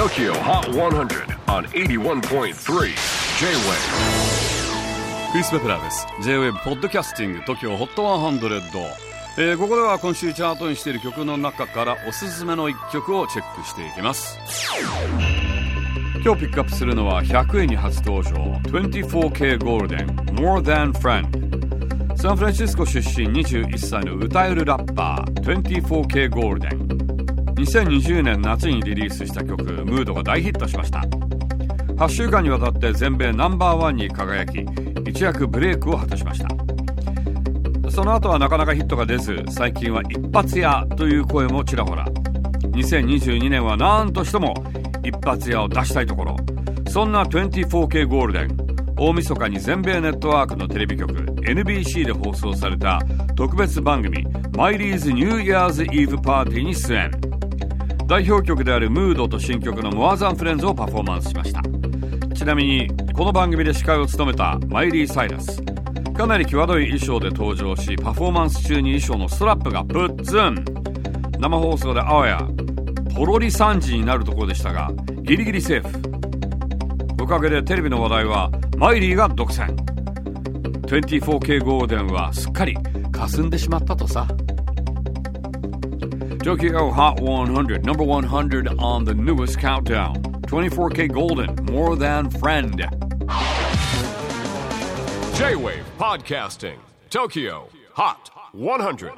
TOKYO HOT 100 on 81.3 J-WAVE. クリス・ベプラーです。J-WAVE ポッドキャスティング TOKYO HOT 100、えー、ここでは今週チャートにしている曲の中からおすすめの一曲をチェックしていきます。今日ピックアップするのは100円に初登場 24K ゴールデン More Than Friend サンフランシスコ出身21歳の歌えるラッパー 24K ゴールデン2020年夏にリリースした曲「ムードが大ヒットしました。8週間にわたって全米ナンバーワンに輝き一躍ブレイクを果たしました。その後はなかなかヒットが出ず最近は一発屋という声もちらほら。2022年は何としても一発屋を出したいところ。そんな 24K ゴールデン大晦日に全米ネットワークのテレビ局 NBC で放送された特別番組「マイリーズニューイヤーズイーブパーティー」に出演。代表曲である「ムードと新曲の「モアザンフレンズをパフォーマンスしました。ちなみにこの番組で司会を務めたマイリー・サイラス。かなり際どい衣装で登場しパフォーマンス中に衣装のストラップがプッツン。生放送であわやポロリ惨事になるところでしたがギリギリセーフ。おかげでテレビの話題はマイリーが独占。24K ゴールデンはすっかり霞んでしまったとさ。Tokyo Hot 100, number 100 on the newest countdown. 24K Golden, More Than Friend. J-WAVE PODCASTING TOKYO HOT 100